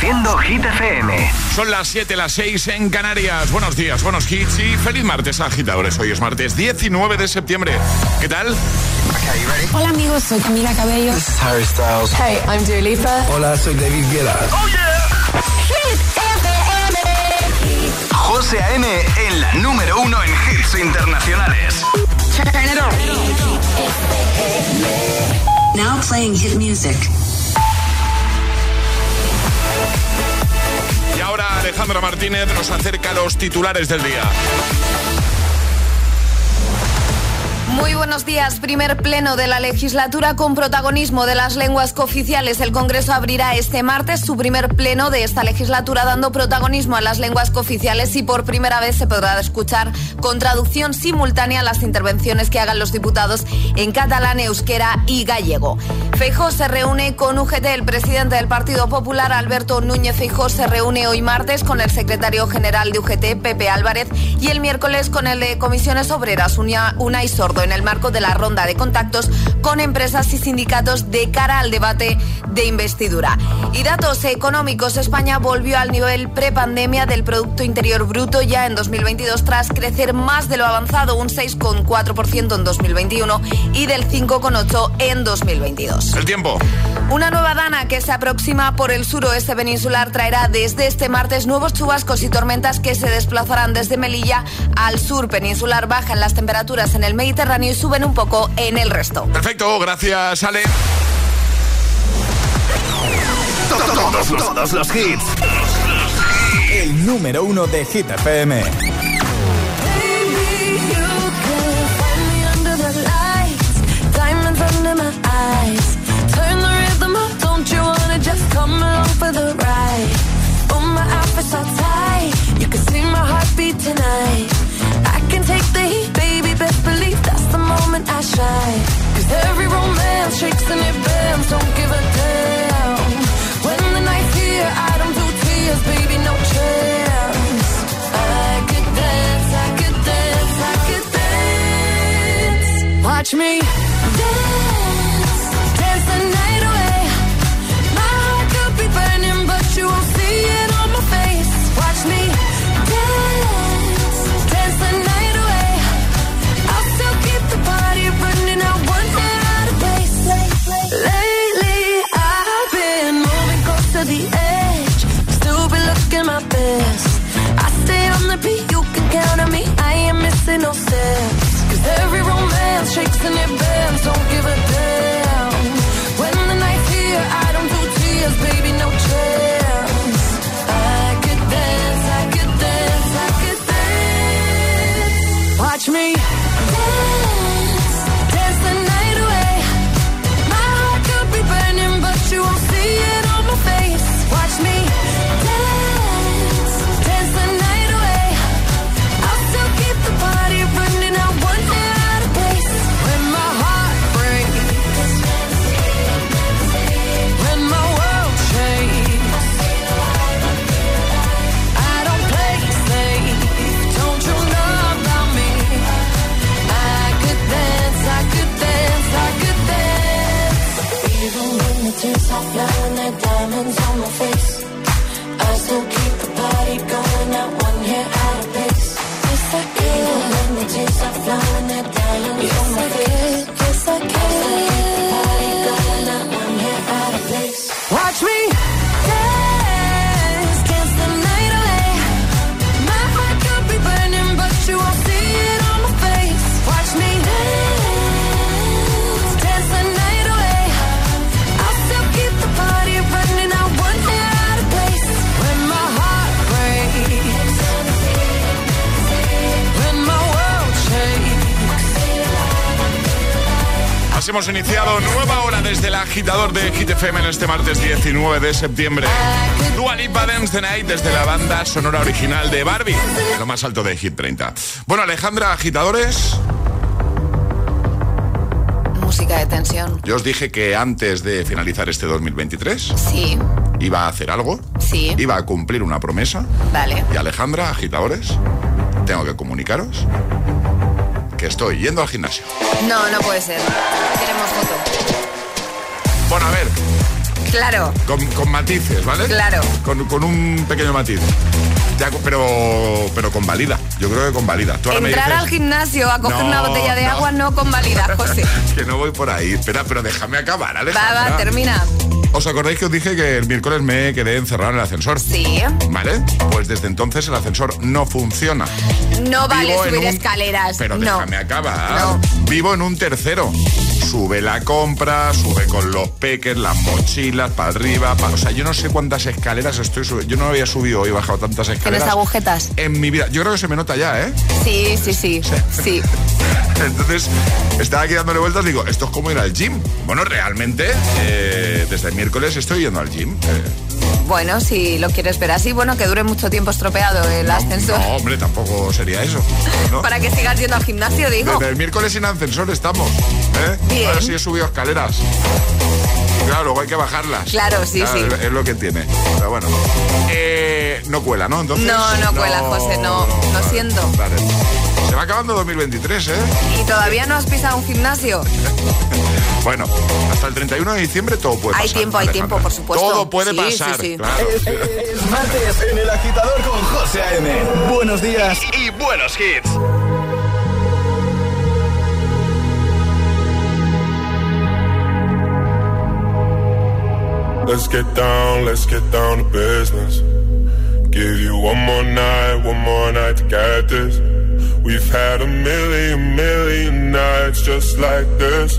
Reproduciendo Hit FM. Son las 7, las 6 en Canarias. Buenos días, buenos hits y feliz martes, agitadores. Hoy es martes 19 de septiembre. ¿Qué tal? Hola amigos, soy Camila Cabello. This is Harry Styles. Hey, I'm Dua Lipa. Hola, soy David Guetta. ¡Oh, yeah! Hit FM. José A.M. en la número uno en hits internacionales. Turn it on. Now playing hit music. Alejandra Martínez nos acerca a los titulares del día. Muy buenos días. Primer pleno de la legislatura con protagonismo de las lenguas cooficiales. El Congreso abrirá este martes su primer pleno de esta legislatura dando protagonismo a las lenguas cooficiales y por primera vez se podrá escuchar con traducción simultánea las intervenciones que hagan los diputados en catalán, euskera y gallego. Feijó se reúne con UGT. El presidente del Partido Popular, Alberto Núñez Feijó, se reúne hoy martes con el secretario general de UGT, Pepe Álvarez, y el miércoles con el de Comisiones Obreras, Unai Sordo en el marco de la ronda de contactos con empresas y sindicatos de cara al debate de investidura. Y datos económicos, España volvió al nivel prepandemia del Producto Interior Bruto ya en 2022 tras crecer más de lo avanzado, un 6,4% en 2021 y del 5,8% en 2022. El tiempo. Una nueva dana que se aproxima por el suroeste peninsular traerá desde este martes nuevos chubascos y tormentas que se desplazarán desde Melilla al sur peninsular. Bajan las temperaturas en el Mediterráneo y suben un poco en el resto. Perfecto, gracias Ale. Todos los, todos los hits. El número uno de Hit FM. Dance. Watch me hemos iniciado nueva hora desde el agitador de Hit FM en este martes 19 de septiembre. Dua Lipa Dance the Night desde la banda sonora original de Barbie, lo más alto de Hit 30. Bueno, Alejandra, agitadores, Música de tensión. yo os dije que antes de finalizar este 2023 Sí, iba a hacer algo, sí. iba a cumplir una promesa. Vale. Y Alejandra, agitadores, tengo que comunicaros que estoy yendo al gimnasio. No, no puede ser. Queremos foto. Bueno, a ver, Claro. Con, con matices, ¿vale? Claro. Con, con un pequeño matiz. Ya, pero, pero convalida. Yo creo que. Tú ahora me Entrar dices- al gimnasio a coger No, una botella de no. agua no convalida, José. que no voy por ahí. Espera, pero déjame acabar, Va, Alejandra. va, termina. ¿Os acordáis que os dije que el miércoles me quedé encerrado en el ascensor? Sí. ¿Vale? Pues desde entonces el ascensor no funciona. No vale Vivo subir un- escaleras. Pero no. déjame acabar. No. Vivo en un tercero. Sube la compra, sube con los peques, las mochilas, para arriba. pa- O sea, yo no sé cuántas escaleras estoy subiendo. Yo no había subido y bajado tantas ¿Tienes escaleras. agujetas? En mi vida. Yo creo que se me nota ya, ¿eh? Sí, sí, sí. Sí. Entonces, estaba aquí dándole vueltas, digo, esto es como ir al gym. Bueno, realmente, eh, desde el miércoles estoy yendo al gym. Eh, Bueno, si lo quieres ver así, bueno, que dure mucho tiempo estropeado el no, ascensor. No, hombre, tampoco sería eso. ¿no? Para que sigas yendo al gimnasio, digo. Desde el miércoles sin ascensor estamos. ¿eh? Bien. Ahora sí he subido escaleras. Claro, luego hay que bajarlas. Claro, sí, sí. Es, lo que tiene. Pero bueno. Eh, no cuela, ¿no? Entonces, No, no cuela, José, no. Lo vale, siento. vale. Se va acabando 2023, ¿eh? ¿Y todavía no has pisado un gimnasio? Bueno, hasta el 31 de diciembre todo puede Hay pasar. tiempo, hay Alejandra. tiempo, por supuesto. Todo puede Sí, pasar. sí, sí. Claro. Es martes en el agitador con José A.M. Buenos días. Y buenos hits. Let's get down, let's get down to business. Give you one more night, one more night to get this. We've had a million, million nights just like this.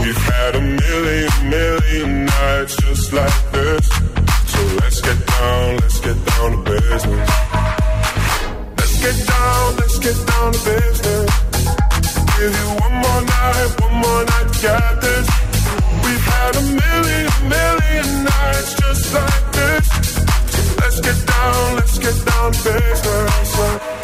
We've had a million, million nights just like this. So let's get down, let's get down to business. Let's get down, let's get down to business. Give you one more night, one more night get this. We've had a million, million nights just like this. So Let's get down, let's get down to business.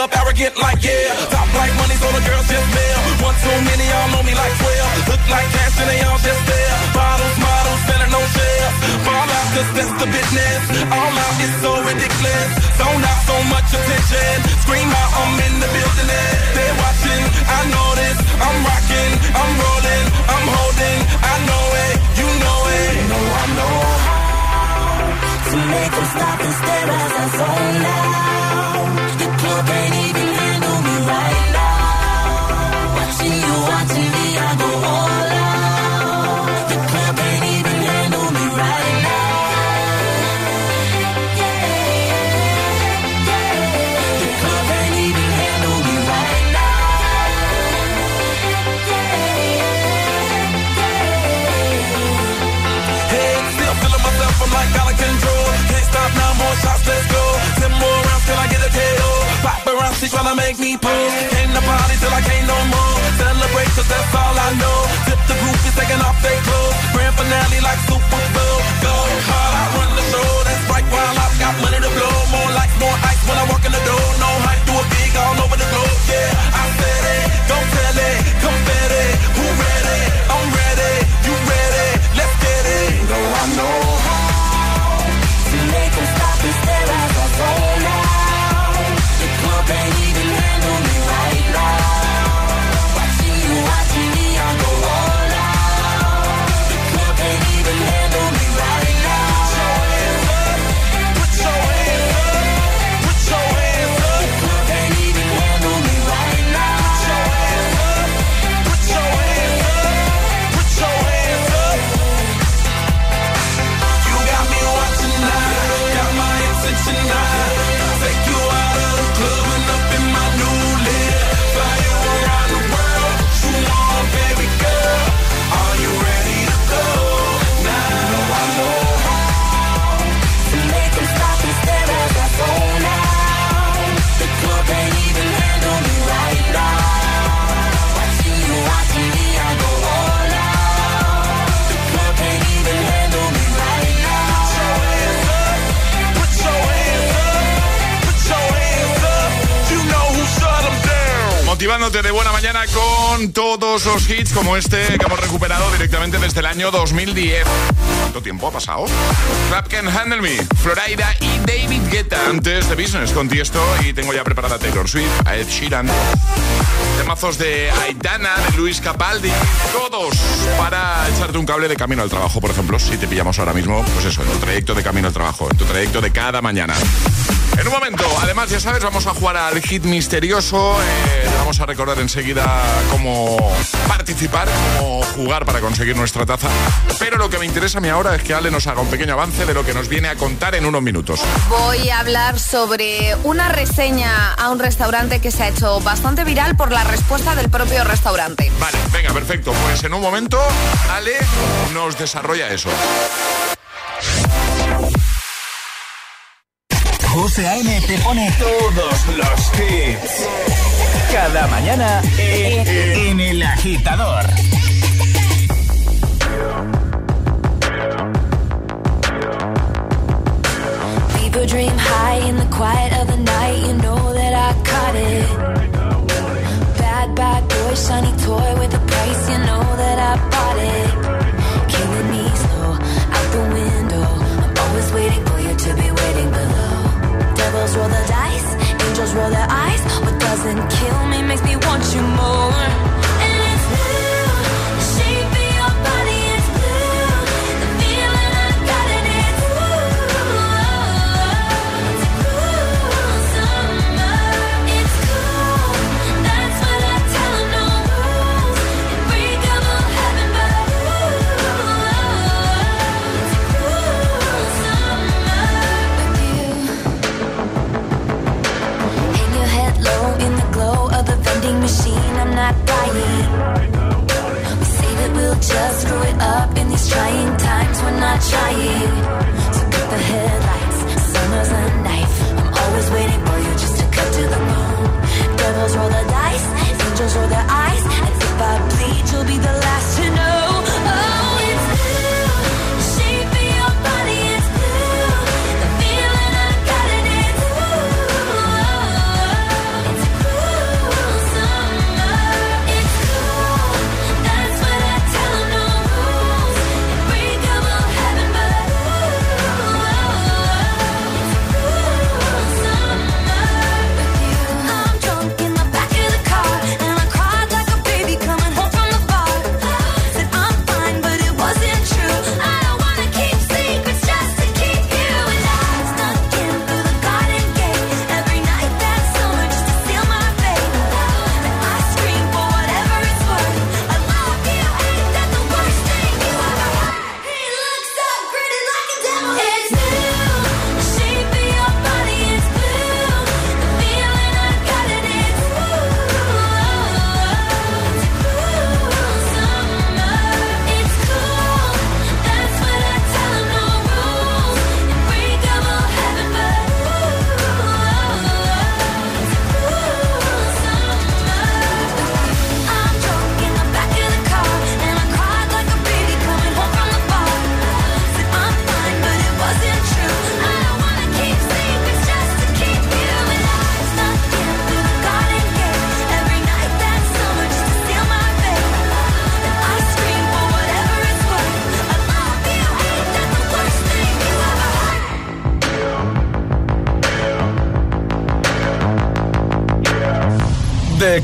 Club arrogant like yeah. Top like money, so the girls just mail. One too many, y'all know me like 12. Look like cash and they all just there. Bottles, models, selling no shares. Fall out, cause that's the business. All out is so ridiculous. Zone out so much attention. Scream out, I'm in the building. They're watching, I know this. I'm rocking, I'm rolling, I'm holding. I know it, you know it. You know I know how to make them stop and stare as I zone out. Tryna make me pull. Came to party till I can't no more. Celebrate, cause that's all I know. Tip the groupies taking off their clothes. Grand finale like Super Bowl. Go hard, I run the show. That's right, while I've got money to blow. More lights, more ice when I walk in the door. No hype, do it big all over the globe. Yeah, los hits como este que hemos recuperado directamente desde el año 2010. ¿Cuánto tiempo ha pasado? Clap Can Handle Me, Florida y David Guetta. Antes de Business con Tiesto y tengo ya preparada Taylor Swift, a Ed Sheeran. Temazos de Aitana, de Luis Capaldi, todos para echarte un cable de camino al trabajo, por ejemplo, si te pillamos ahora mismo, pues eso, en tu trayecto de camino al trabajo, en tu trayecto de cada mañana. En un momento, además, ya sabes, vamos a jugar al hit misterioso. eh, vamos a recordar enseguida cómo participar, cómo jugar para conseguir nuestra taza. Pero lo que me interesa a mí ahora es que Ale nos haga un pequeño avance de lo que nos viene a contar en unos minutos. Voy a hablar sobre una reseña a un restaurante que se ha hecho bastante viral por la respuesta del propio restaurante. Vale, venga, perfecto. Pues en un momento, Ale nos desarrolla eso. José A.M. te pone todos los hits. Cada mañana en, en El Agitador.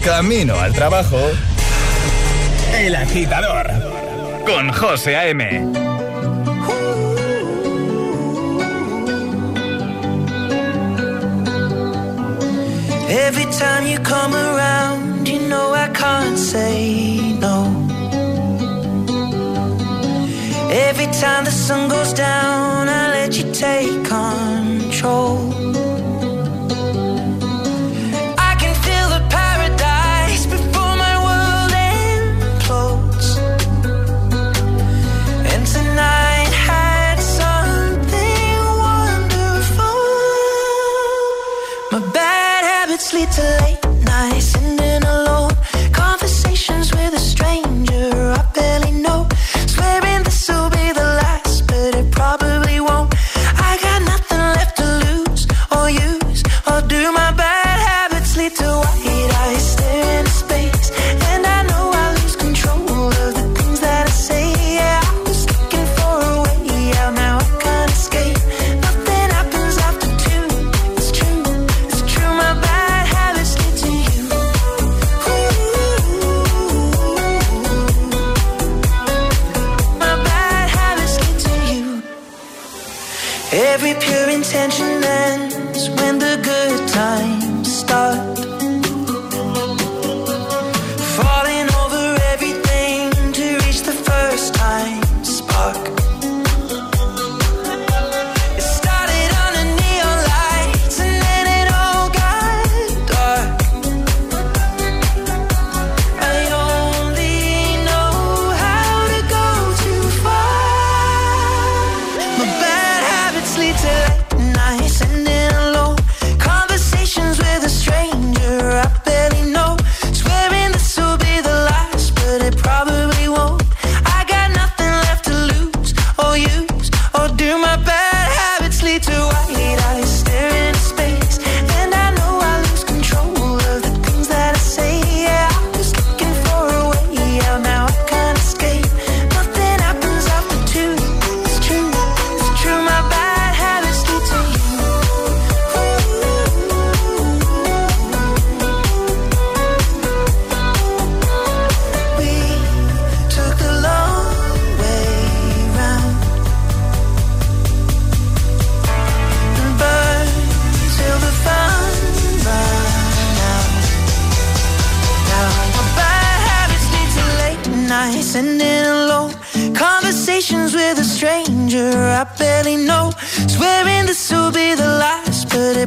Camino al trabajo. El agitador. Con José A.M. Every time you come around, you know I can't say no. Every time the sun goes down,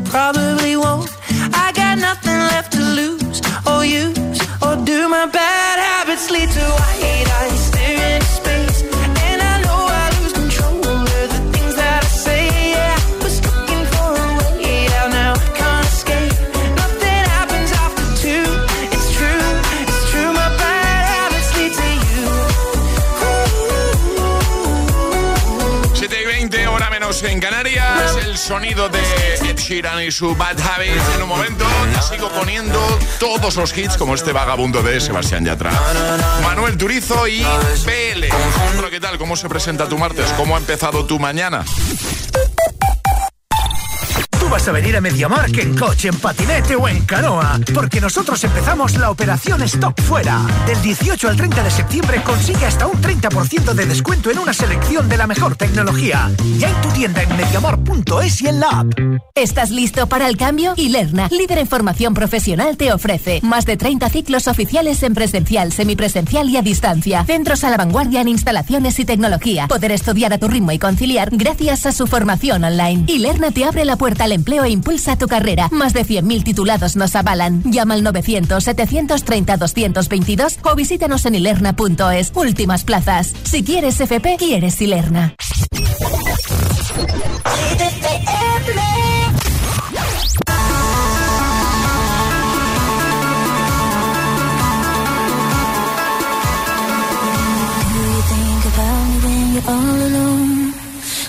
probably won't. I got nothing left to lose or use or do. My bad habits lead to white eyes staring into space. And I know I lose control of the things that I say. Yeah, I was looking for a way out, now can't escape. Nothing happens after two. It's true, it's true. My bad habits lead to you. 7 y 20, hora menos en Canarias. El sonido de Sheeran y su Bad Habits. En un momento te sigo poniendo todos los hits como este vagabundo de Sebastián Yatra. Manuel Turizo y PL. ¿qué tal? ¿Cómo se presenta tu martes? ¿Cómo ha empezado tu mañana? Vas a venir a MediaMark en coche, en patinete o en canoa, porque nosotros empezamos la operación Stop Fuera. Del 18 al 30 de septiembre consigue hasta un 30% de descuento en una selección de la mejor tecnología. Ya en tu tienda en MediaMark.es y en la app. ¿Estás listo para el cambio? Ilerna, líder en formación profesional, te ofrece más de 30 ciclos oficiales en presencial, semipresencial y a distancia. Centros a la vanguardia en instalaciones y tecnología. Poder estudiar a tu ritmo y conciliar gracias a su formación online. Ilerna te abre la puerta al empleo e impulsa tu carrera. Más de 100.000 titulados nos avalan. Llama al 900-730-222 o visítanos en ilerna.es. Últimas plazas. Si quieres FP, quieres Ilerna. All alone?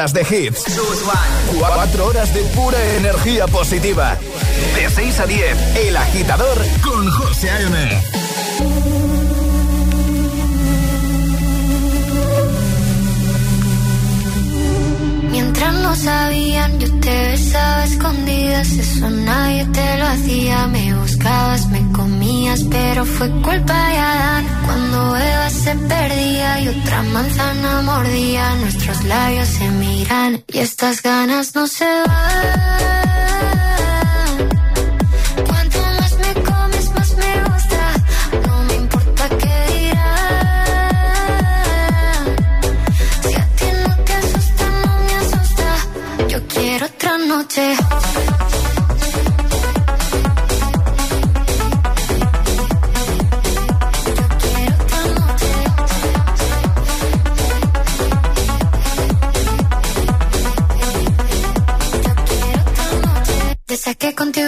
horas de hits. 4 horas de pura energía positiva. De 6 a 10, El Agitador con José A.M. Mientras no sabían, yo te besaba escondidas. Eso nadie te lo hacía. Me buscabas, me pero fue culpa de Adán. Cuando Eva se perdía y otra manzana mordía, nuestros labios se miran y estas ganas no se van. Cuanto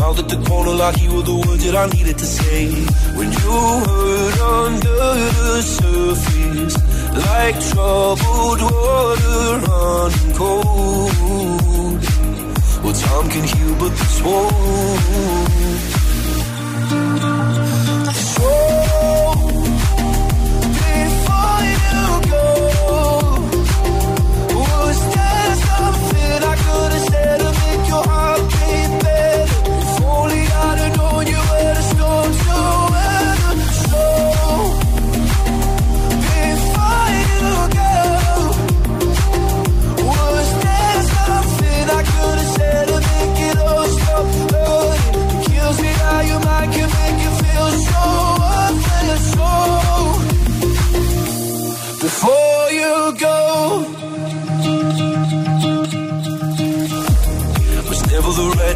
Now that the corner lock, you were the words that I needed to say. When you hurt under the surface, like troubled water running cold. Well, time can heal, but this won't.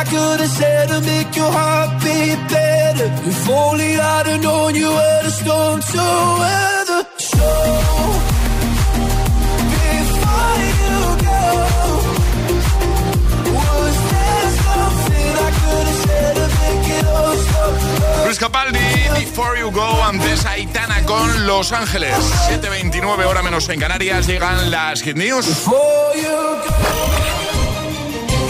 I could have said to make your heart beat better. If only I'd have known you were the storm to weather. So before you go, was there something I could have said to make it all stop? Luis Capaldi, Before You Go, antes Aitana con Los Ángeles. 7.29 hora menos en Canarias, llegan las Hit News.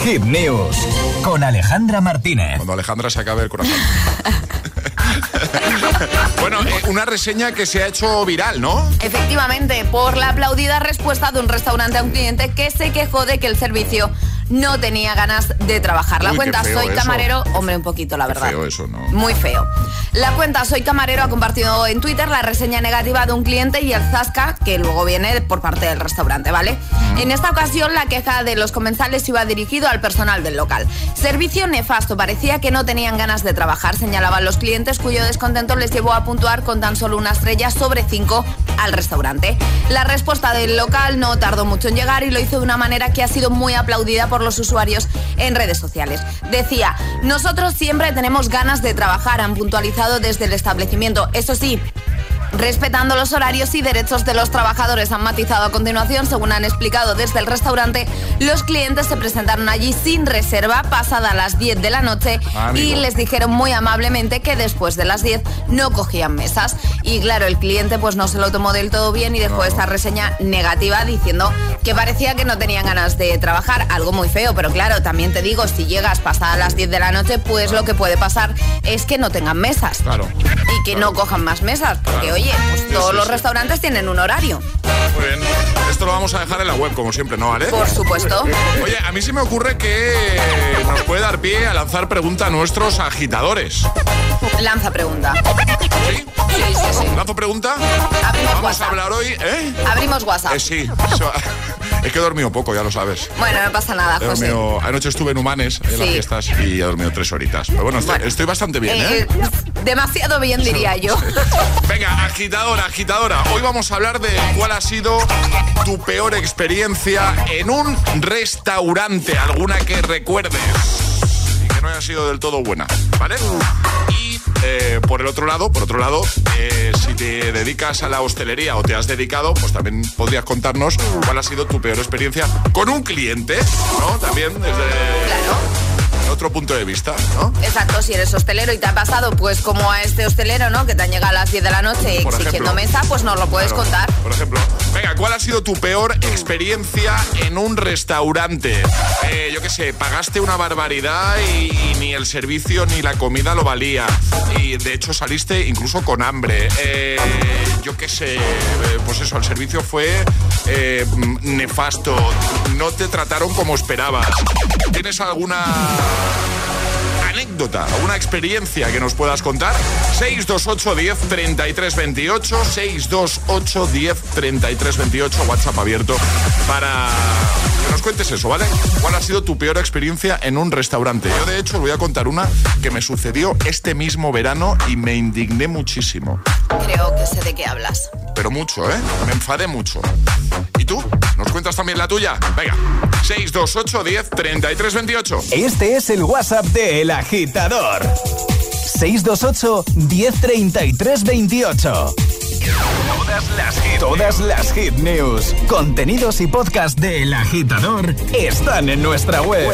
Hit News con Alejandra Martínez. Cuando Alejandra se acabe el corazón. bueno, eh, una reseña que se ha hecho viral, ¿no? Efectivamente, por la aplaudida respuesta de un restaurante a un cliente que se quejó de que el servicio no tenía ganas de trabajar. La Uy, cuenta Soy eso. Camarero, hombre, un poquito, la Qué verdad. feo eso, ¿no? Muy feo. La cuenta Soy Camarero ha compartido en Twitter la reseña negativa de un cliente y el zasca que luego viene por parte del restaurante, ¿vale? En esta ocasión la queja de los comensales iba dirigido al personal del local. Servicio nefasto, parecía que no tenían ganas de trabajar, señalaban los clientes cuyo descontento les llevó a puntuar con tan solo una estrella sobre cinco al restaurante. La respuesta del local no tardó mucho en llegar y lo hizo de una manera que ha sido muy aplaudida por los usuarios en redes sociales. Decía, nosotros siempre tenemos ganas de trabajar, han puntualizado desde el establecimiento. Eso sí, Respetando los horarios y derechos de los trabajadores, han matizado a continuación, según han explicado desde el restaurante, los clientes se presentaron allí sin reserva pasada las 10 de la noche Ah, amigo. y les dijeron muy amablemente que después de las 10 no cogían mesas. Y claro, el cliente pues no se lo tomó del todo bien y dejó esta reseña negativa diciendo que parecía que no tenían ganas de trabajar, algo muy feo, pero claro, también te digo, si llegas pasada las 10 de la noche, pues lo que puede pasar es que no tengan mesas Claro. y que no cojan más mesas, porque Claro. Oye, pues todos sí, los restaurantes tienen un horario. Muy bien. Esto lo vamos a dejar en la web, como siempre, ¿no, Ale? Por supuesto. Oye, a mí se me ocurre que nos puede dar pie a lanzar pregunta a nuestros agitadores. Lanza pregunta. ¿Sí? Sí, sí, sí. ¿Lanzo pregunta? Abrimos Vamos a hablar hoy, ¿eh? Abrimos WhatsApp. Eh, sí. Es que he dormido poco, ya lo sabes. Bueno, no pasa nada, He José. dormido- anoche estuve en Humanes, en las Sí. fiestas, y he dormido tres horitas. Pero bueno, estoy, Bueno. estoy bastante bien, ¿eh? eh, demasiado bien, diría yo. Venga, agitadora, agitadora. Hoy vamos a hablar de cuál ha sido tu peor experiencia en un restaurante, alguna que recuerdes y que no haya sido del todo buena, ¿vale? Y eh, por el otro lado, por otro lado, eh, si te dedicas a la hostelería o te has dedicado, pues también podrías contarnos cuál ha sido tu peor experiencia con un cliente, ¿no? También desde otro punto de vista, ¿no? Exacto, si eres hostelero y te ha pasado, pues como a este hostelero, ¿no? Que te han llegado a las 10 de la noche Por exigiendo ejemplo. mesa, pues nos lo puedes Claro. contar. Por ejemplo, venga, ¿cuál ha sido tu peor experiencia en un restaurante? Eh, yo qué sé, pagaste una barbaridad y, y ni el servicio ni la comida lo valía. Y de hecho saliste incluso con hambre. Eh, yo qué sé, eh, pues eso, el servicio fue eh, nefasto. No te trataron como esperabas. ¿Tienes alguna anécdota, alguna experiencia que nos puedas contar. 628 10 33 28, 628 10 33 28, WhatsApp abierto para que nos cuentes eso, ¿vale? ¿Cuál ha sido tu peor experiencia en un restaurante? Yo de hecho os voy a contar una que me sucedió este mismo verano y me indigné muchísimo. Creo que sé de qué hablas. Pero mucho, ¿eh? Me enfadé mucho. ¿Y tú? ¿Nos cuentas también la tuya? Venga, 628 10 33 28. Este es el WhatsApp de El Agitador. 628 1033 28. Todas las hit, todas las hit news, contenidos y podcast de El Agitador están en nuestra web.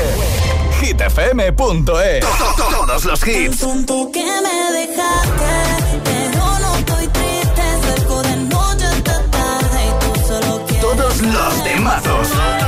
hitfm.es. Todos los hits. Que me dejaste, Los temazos.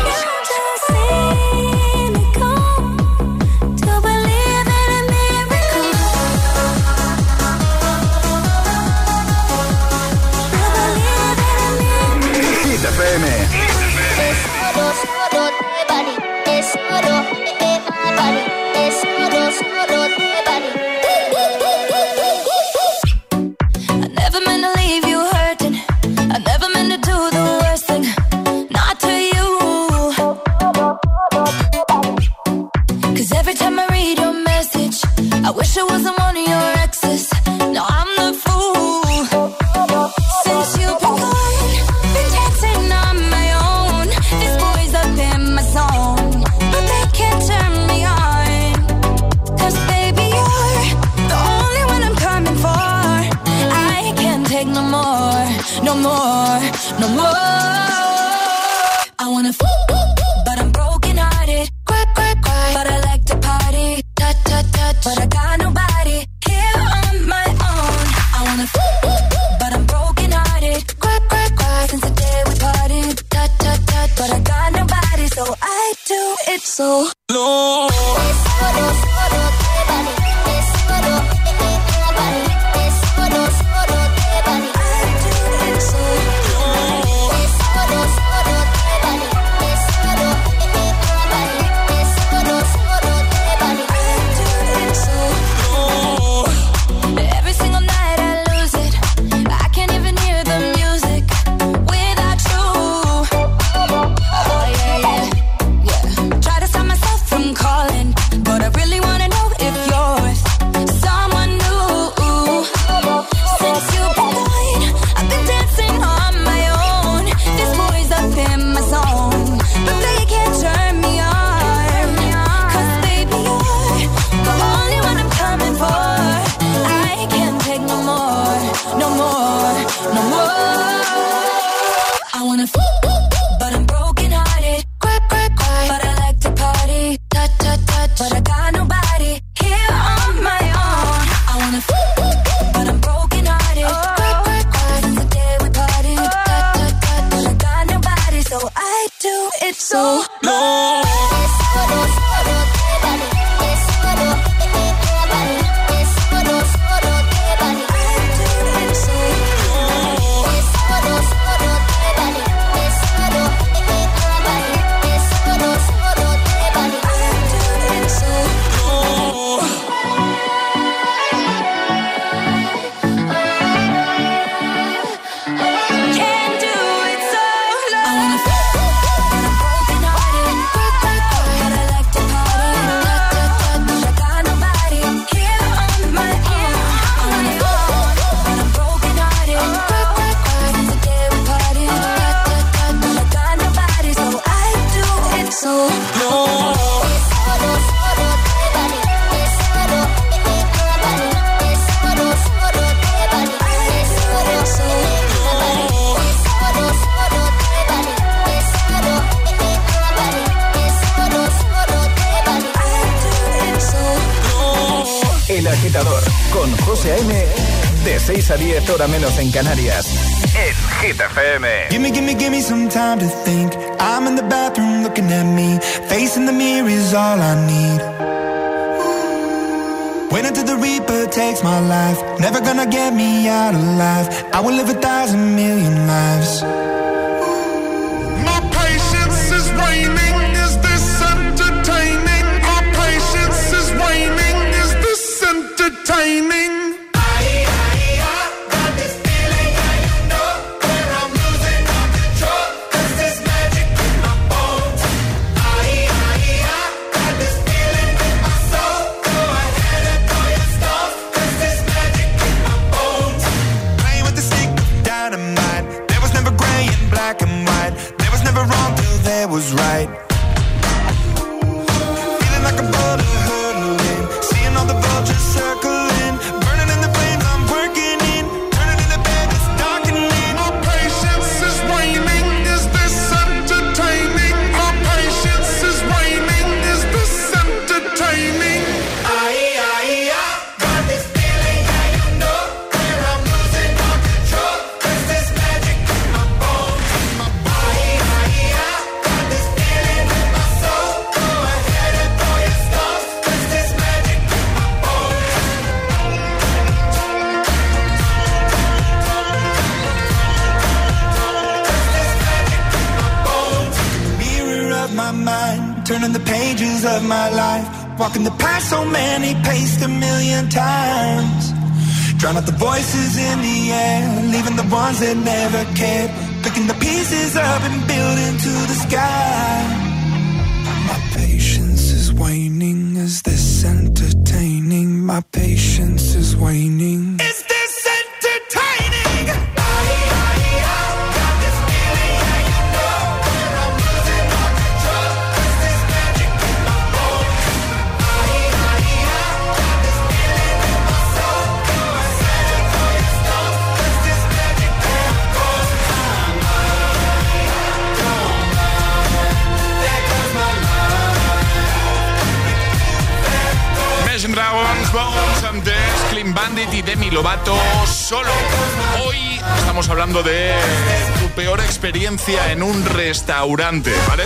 Experiencia en un restaurante, ¿vale?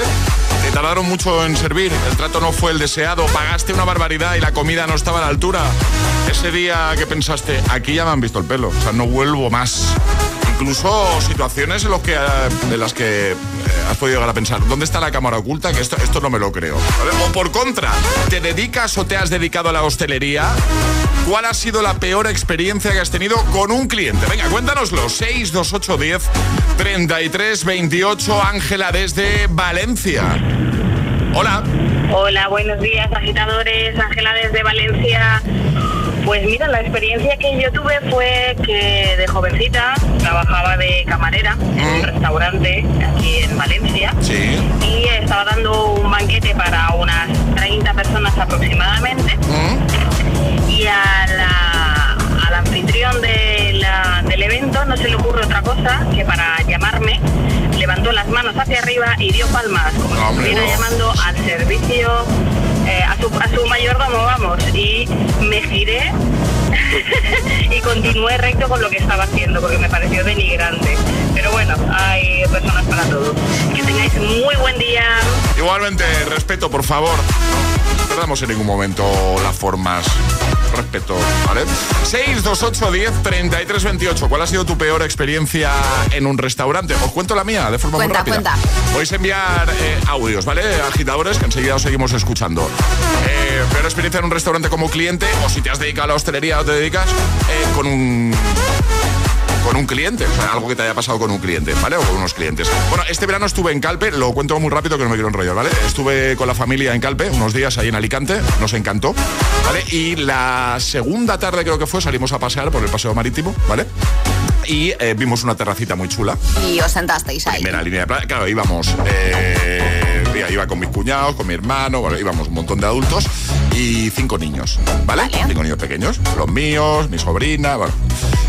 te tardaron mucho en servir, el trato no fue el deseado, pagaste una barbaridad y la comida no estaba a la altura. Ese día que pensaste, aquí ya me han visto el pelo, o sea, no vuelvo más. Incluso situaciones en, los que, eh, en las que eh, has podido llegar a pensar, ¿dónde está la cámara oculta? Que esto, esto no me lo creo. O por contra, ¿te dedicas o te has dedicado a la hostelería? ¿Cuál ha sido la peor experiencia que has tenido con un cliente? Venga, cuéntanoslo. 62810 33 28 Ángela desde Valencia. Hola. Hola, buenos días, agitadores. Ángela desde Valencia. Pues mira, la experiencia que yo tuve fue que de jovencita trabajaba de camarera en un restaurante aquí en Valencia. Sí. Y estaba dando un banquete para unas 30 personas aproximadamente. Y a la- al anfitrión de la- del evento no se le ocurre otra cosa que para llamarme levantó las manos hacia arriba y dio palmas, como si estuviera no. llamando al servicio, eh, a, su, a su mayordomo, vamos. Y me giré y continué recto con lo que estaba haciendo porque me pareció denigrante. Pero bueno, hay personas para todo. Que tengáis muy buen día. Igualmente, respeto, por favor. No perdamos en ningún momento las formas. Respeto, ¿vale? 628 10 33 28. ¿Cuál ha sido tu peor experiencia en un restaurante? Os cuento la mía de forma Cuenta, muy rápida. cuenta. Podéis enviar eh, audios, ¿vale? Agitadores, que enseguida os seguimos escuchando. Eh, peor experiencia en un restaurante como cliente, o si te has dedicado a la hostelería te dedicas eh, con un con un cliente, o sea, algo que te haya pasado con un cliente, ¿vale? O con unos clientes. Bueno, este verano estuve en Calpe, lo cuento muy rápido que no me quiero enrollar, ¿vale? Estuve con la familia en Calpe unos días ahí en Alicante, nos encantó, ¿vale? Y la segunda tarde creo que fue, salimos a pasear por el paseo marítimo, ¿vale? Y eh, vimos una terracita muy chula, Y os sentasteis ahí. primera línea de playa. Claro, íbamos. eh, iba con mis cuñados, con mi hermano, bueno, íbamos un montón de adultos y cinco niños, ¿vale? Cinco niños pequeños. Los míos, mi sobrina, bueno,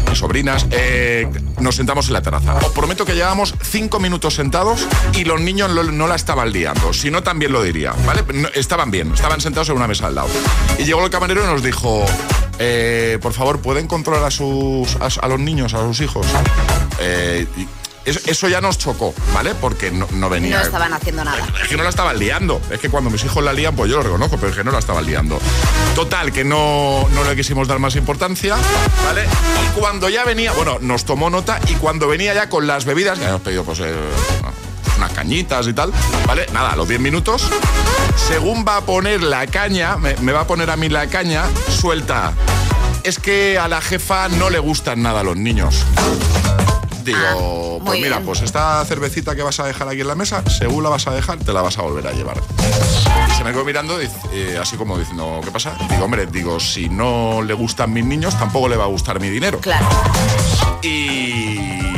mis sobrinas. eh, nos sentamos en la terraza. Os prometo que llevábamos cinco minutos sentados y los niños lo- no la estaban liando. Si no, también lo diría, ¿vale? No, estaban bien, estaban sentados en una mesa al lado. Y llegó el camarero y nos dijo. eh, por favor, ¿pueden controlar a sus a, a los niños, a sus hijos? Eh, y eso, eso ya nos chocó, ¿vale? Porque no, no venía. No estaban haciendo nada. Es que no la estaban liando. Es que cuando mis hijos la lían, pues yo lo reconozco, pero es que no la estaban liando. Total, que no, no le quisimos dar más importancia, ¿vale? Y cuando ya venía, bueno, nos tomó nota y cuando venía ya con las bebidas, que habíamos pedido pues eh, unas cañitas y tal, ¿vale? Nada, a los 10 minutos, según va a poner la caña, me, me va a poner a mí la caña, suelta. Es que a la jefa no le gustan nada los niños. Digo, pues mira, bien. pues esta cervecita que vas a dejar aquí en la mesa, según la vas a dejar, te la vas a volver a llevar. Y se me quedó mirando, eh, así como diciendo, ¿qué pasa? Digo, hombre, digo, si no le gustan mis niños, tampoco le va a gustar mi dinero. Claro. Y,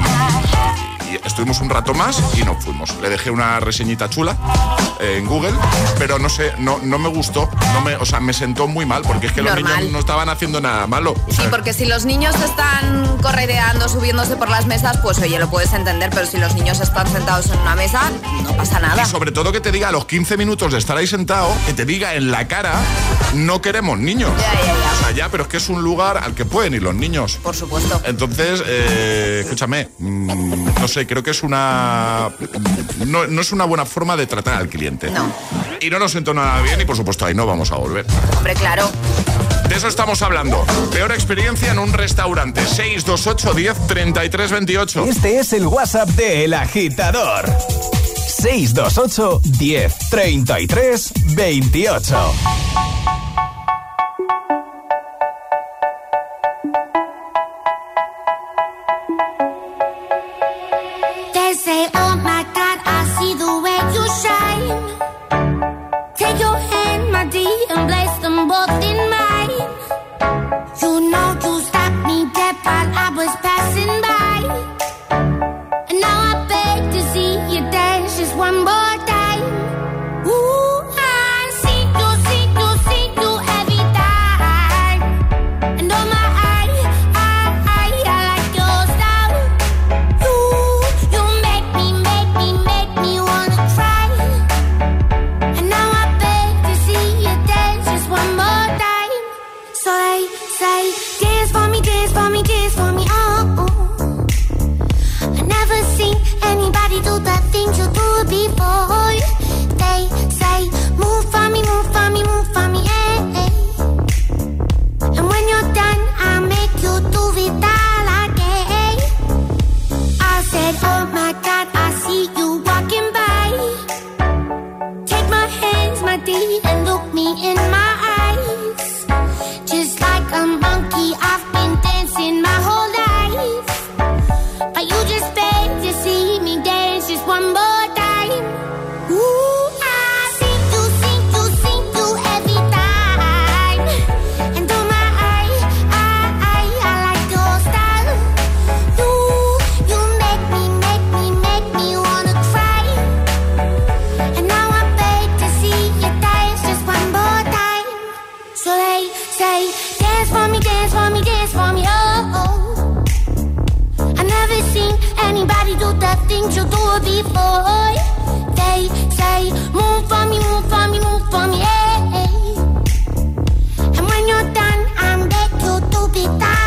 y estuvimos un rato más y nos fuimos. Le dejé una reseñita chula eh, en Google, pero no sé, no, no me gustó, no me, o sea, me sentó muy mal, porque es que los niños no estaban haciendo nada malo. O Sí, porque si los niños están correteando, subiéndose por las mesas, pues oye, lo puedes entender, pero si los niños están sentados en una mesa, no pasa nada. Y sobre todo que te diga a los 15 minutos de estar ahí sentado, que te diga en la cara, no queremos niños. O sea, ya, pero es que es un lugar al que pueden ir los niños. Por supuesto. Entonces, eh, escúchame, mm, no sé, creo que es una. No, no es una buena forma de tratar al cliente. No. Y no nos sentó nada bien y por supuesto ahí no vamos a volver. Hombre, claro. De eso estamos hablando. Peor experiencia en un restaurante. 628 10 33 28. Este es el WhatsApp de El Agitador. 628 10 33 28. say, say, dance for me, dance for me, dance for me, oh. oh. I never seen anybody do the things you do before. They say, move for me, move for me, move for me, yeah. And when you're done, I'm there to do be done.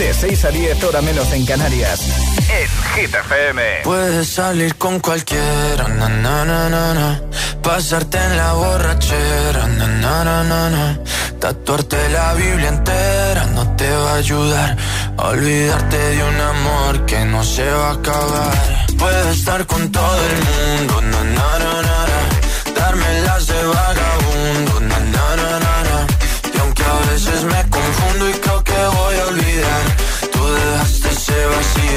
De 6 a 10 hora menos en Canarias. En Hit FM. Puedes salir con cualquiera, na, na, na, pasarte en la borrachera, na, tatuarte la Biblia entera no te va a ayudar a olvidarte de un amor que no se va a acabar. Puedes estar con todo el mundo, darme las de vagabundo, na, na, na. y aunque a veces me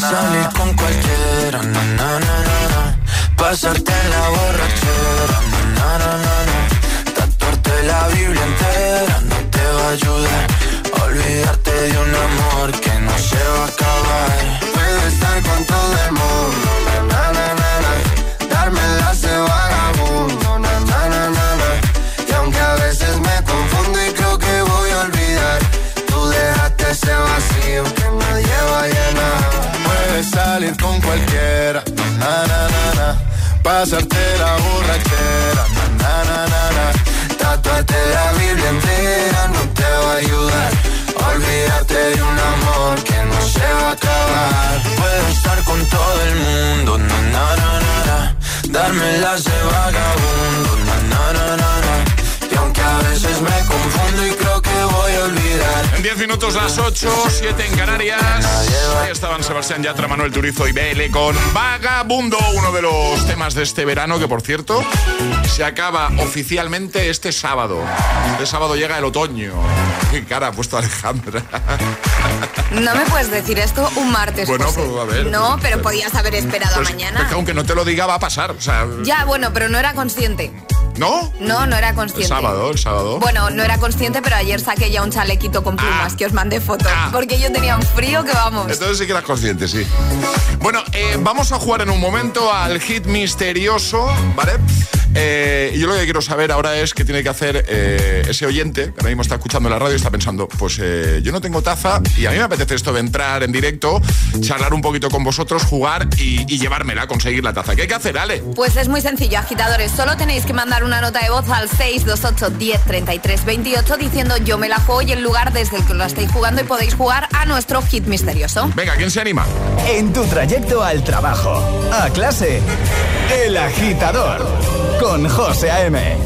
Salir con cualquiera, na, na, na, na, pasarte la borrachera, na, na, na, na, tatuarte la Biblia entera no te va a ayudar. Olvidarte de un amor que no se va a acabar. Puedo estar con todo el mundo, cualquiera, na, na, na, na. pasarte la borrachera, na, na, na, na, na. Tatuarte la Biblia entera no te va a ayudar a olvidarte de un amor que no se va a acabar. Puedo estar con todo el mundo, na, na, na, na, darme las de vagabundo, na, na, na, na, na. y aunque a veces me confundo y creo que voy a olvidar. En 19 minutos las 8, 7 en Canarias. Ahí estaban Sebastián Yatra, Manuel Turizo y BL con Vagabundo, uno de los temas de este verano que, por cierto, se acaba oficialmente este sábado. Este sábado llega el otoño. Qué cara ha puesto Alejandra. No me puedes decir esto un martes. Bueno, José. pues a ver. No, pero podías haber esperado a Pues, mañana. es que aunque no te lo diga, va a pasar. O sea, Ya, bueno, pero no era consciente. ¿No? No, no era El consciente. sábado, el sábado. Bueno, no era consciente, pero ayer saqué ya un chalequito con plumas Ah. que os mandé fotos. Porque yo tenía un frío que vamos. Entonces sí que eras consciente, sí. Bueno, eh, vamos a jugar en un momento al hit misterioso, ¿vale? Eh, yo lo que quiero saber ahora es qué tiene que hacer eh, ese oyente que ahora mismo está escuchando la radio y está pensando, pues eh, yo no tengo taza y a mí me apetece esto de entrar en directo, charlar un poquito con vosotros, jugar y, y llevármela, conseguir la taza. ¿Qué hay que hacer, Ale? Pues es muy sencillo, agitadores. Solo tenéis que mandar una nota de voz al 628 10 33 28 diciendo yo me la juego y el lugar desde el que lo estáis jugando y podéis jugar a nuestro hit misterioso. Venga, ¿quién se anima? En tu trayecto al trabajo, a clase, El Agitador, con José A.M.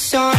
head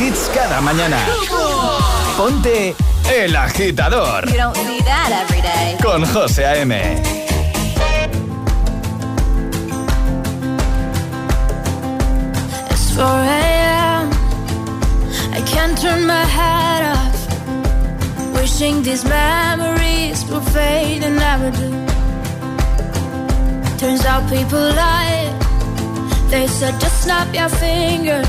hits cada mañana. Ponte El Agitador, You don't see that every day. con José A.M. It's 4 a.m. I can't turn my head off. Wishing these memories will fade and never do. Turns out people lie. They said just snap your fingers.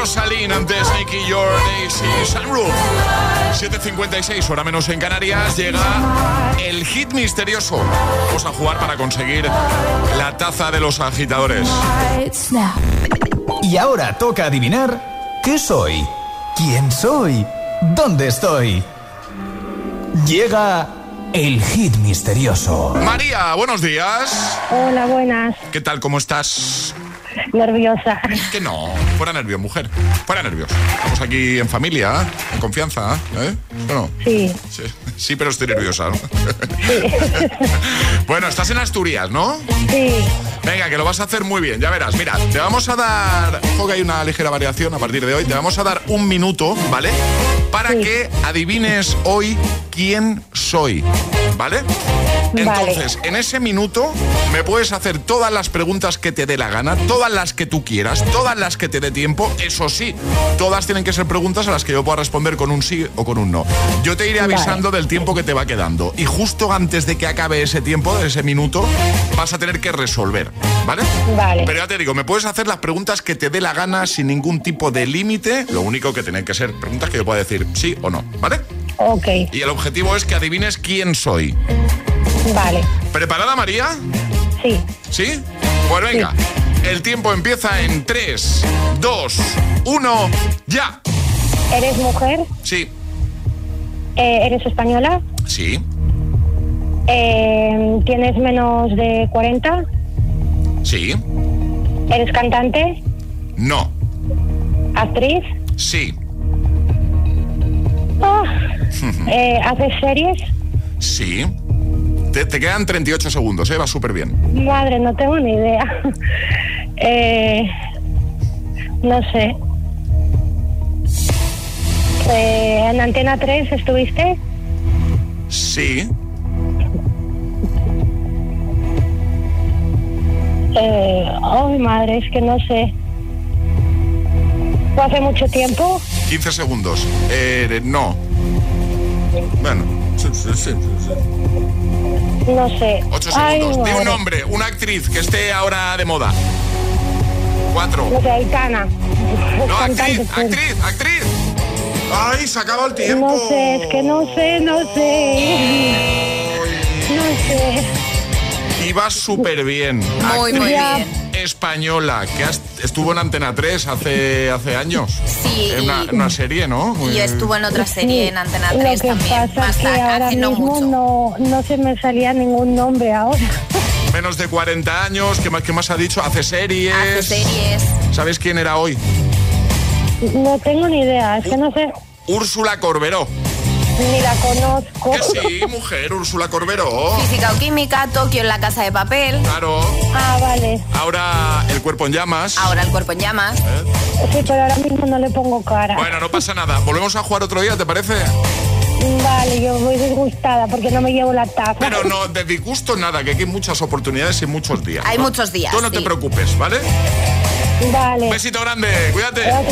con Rosalind antes Nicky Your Daisy Sunroof. 7.56, hora menos en Canarias, llega el hit misterioso. Vamos a jugar para conseguir la taza de los agitadores. Y ahora toca adivinar qué soy, quién soy, dónde estoy. Llega el hit misterioso. María, buenos días. Hola, buenas. ¿Qué tal? ¿Cómo estás? Nerviosa. Que no, fuera nervios, mujer. Fuera nervios. Estamos aquí en familia, ¿eh? en confianza, ¿eh? Bueno, Sí, sí, sí, pero estoy nerviosa, ¿no? bueno, estás en Asturias, ¿no? sí. Venga, que lo vas a hacer muy bien, ya verás. Mira, te vamos a dar, ojo que hay una ligera variación a partir de hoy, te vamos a dar un minuto, ¿vale? Para que adivines hoy quién soy, ¿vale? Entonces, en ese minuto me puedes hacer todas las preguntas que te dé la gana, todas las que tú quieras, todas las que te dé tiempo. Eso sí, todas tienen que ser preguntas a las que yo pueda responder con un sí o con un no. Yo te iré Vale. avisando del tiempo que te va quedando. Y justo antes de que acabe ese tiempo, ese minuto, vas a tener que resolver, ¿vale? Vale. Pero ya te digo, me puedes hacer las preguntas que te dé la gana sin ningún tipo de límite. Lo único que tienen que ser preguntas que yo pueda decir sí o no, ¿vale? Ok, Y el objetivo es que adivines quién soy. vale. ¿Preparada, María? Sí. ¿Sí? Pues venga. El tiempo empieza en 3, 2, 1, ya. ¿Eres mujer? Sí, Eh, ¿Eres española? sí, Eh, ¿Tienes menos de 40? sí, ¿Eres cantante? no, ¿Actriz? sí, Ah, eh, ¿Haces series? sí. Te, te quedan 38 segundos, ¿eh? Va súper bien. Madre, no tengo ni idea. Eh, no sé. Eh, ¿En Antena 3 estuviste? Sí, Eh, ay, madre, es que no sé. ¿Fue hace mucho tiempo? 15 segundos. Eh, no. Bueno, sí, sí, sí, sí. No sé. 8 Ay, segundos. Di un nombre, una actriz que esté ahora de moda. 4. No sé, Aitana. No, actriz, actriz, actriz. Ay, se acaba el tiempo. No sé, es que no sé, no sé. No sé. Iba súper bien. Muy, muy Ya. bien. Española, que has- estuvo en Antena 3 hace, hace años. Sí, En una, serie, ¿no? Y estuvo en otra serie en Antena 3 Lo que también. pasa que a- ahora mismo mucho. no, no se me salía ningún nombre ahora. Menos de 40 años, ¿qué más, qué más ha dicho? Hace series. Hace series. ¿Sabes quién era hoy? No tengo ni idea, es que no sé, Úrsula Corberó. Ni la conozco. Que sí, mujer, Úrsula Corberó. Física o química, Tokio en la casa de papel. Claro. Ah, vale. Ahora el cuerpo en llamas. Ahora el cuerpo en llamas. ¿Eh? Sí, pero ahora mismo no le pongo cara. Bueno, no pasa nada. Volvemos a jugar otro día, ¿te parece? Vale, yo voy disgustada porque no me llevo la taza. Pero no, de disgusto nada, que aquí hay muchas oportunidades y muchos días. Hay muchos días. Tú no te preocupes, ¿vale? Un besito grande, cuídate. Un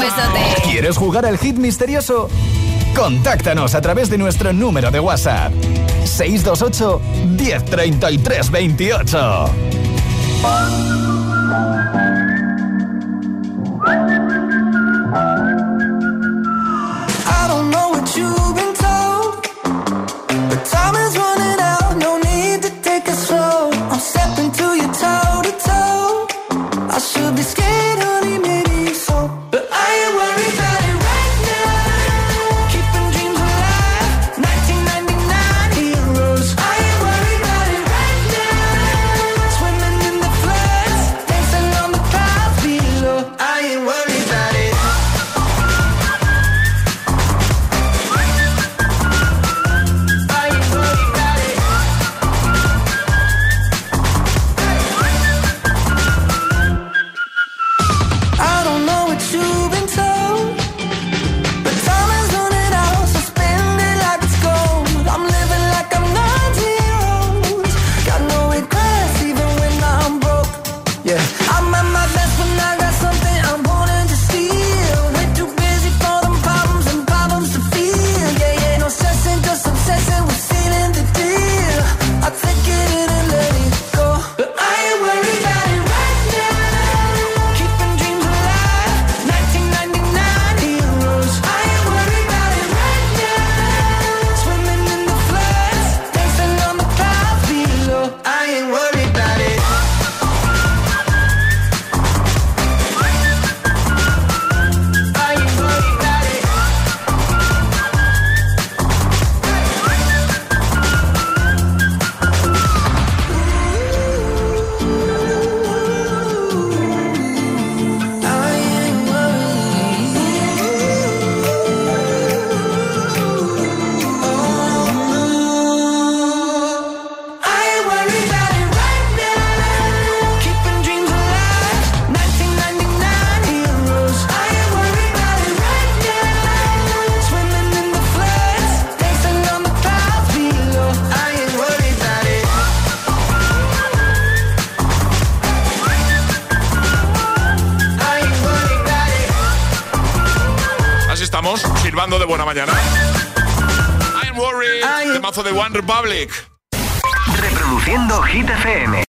besote. ¿Quieres jugar al hit misterioso? Contáctanos a través de nuestro número de WhatsApp 628 1033 28.